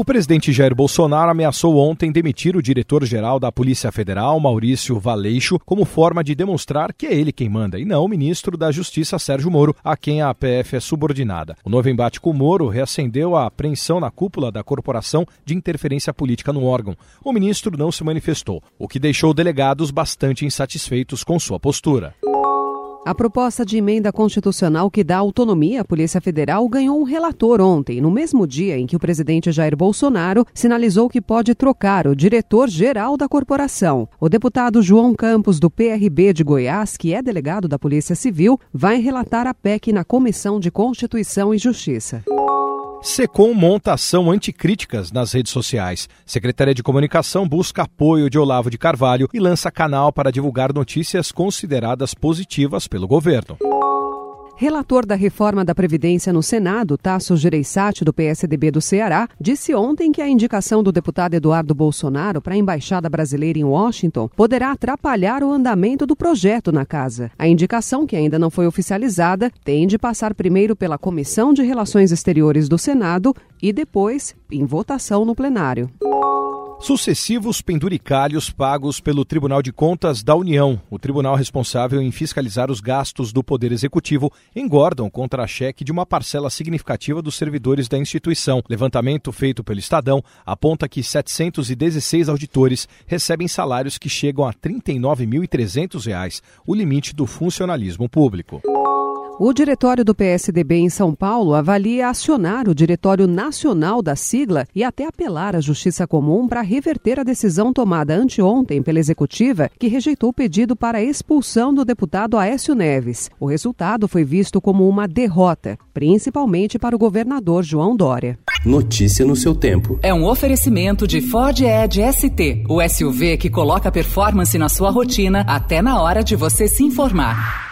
O presidente Jair Bolsonaro ameaçou ontem demitir o diretor-geral da Polícia Federal, Maurício Valeixo, como forma de demonstrar que é ele quem manda e não o ministro da Justiça, Sérgio Moro, a quem a PF é subordinada. O novo embate com Moro reacendeu a apreensão na cúpula da corporação de interferência política no órgão. O ministro não se manifestou, o que deixou delegados bastante insatisfeitos com sua postura. A proposta de emenda constitucional que dá autonomia à Polícia Federal ganhou um relator ontem, no mesmo dia em que o presidente Jair Bolsonaro sinalizou que pode trocar o diretor-geral da corporação. O deputado João Campos, do PRB de Goiás, que é delegado da Polícia Civil, vai relatar a PEC na Comissão de Constituição e Justiça. SECOM monta ação anticríticas nas redes sociais. Secretaria de Comunicação busca apoio de Olavo de Carvalho e lança canal para divulgar notícias consideradas positivas pelo governo. Relator da reforma da Previdência no Senado, Tasso Gereissati, do PSDB do Ceará, disse ontem que a indicação do deputado Eduardo Bolsonaro para a Embaixada Brasileira em Washington poderá atrapalhar o andamento do projeto na casa. A indicação, que ainda não foi oficializada, tem de passar primeiro pela Comissão de Relações Exteriores do Senado e depois em votação no plenário sucessivos penduricalhos pagos pelo Tribunal de Contas da União, o tribunal responsável em fiscalizar os gastos do Poder Executivo, engordam contra-cheque de uma parcela significativa dos servidores da instituição. Levantamento feito pelo Estadão aponta que 716 auditores recebem salários que chegam a R$ 39.300, o limite do funcionalismo público. O diretório do PSDB em São Paulo avalia acionar o Diretório Nacional da sigla e até apelar à Justiça Comum para reverter a decisão tomada anteontem pela executiva, que rejeitou o pedido para a expulsão do deputado Aécio Neves. O resultado foi visto como uma derrota, principalmente para o governador João Dória. Notícia no seu tempo. É um oferecimento de Ford Edge ST, o SUV que coloca performance na sua rotina até na hora de você se informar.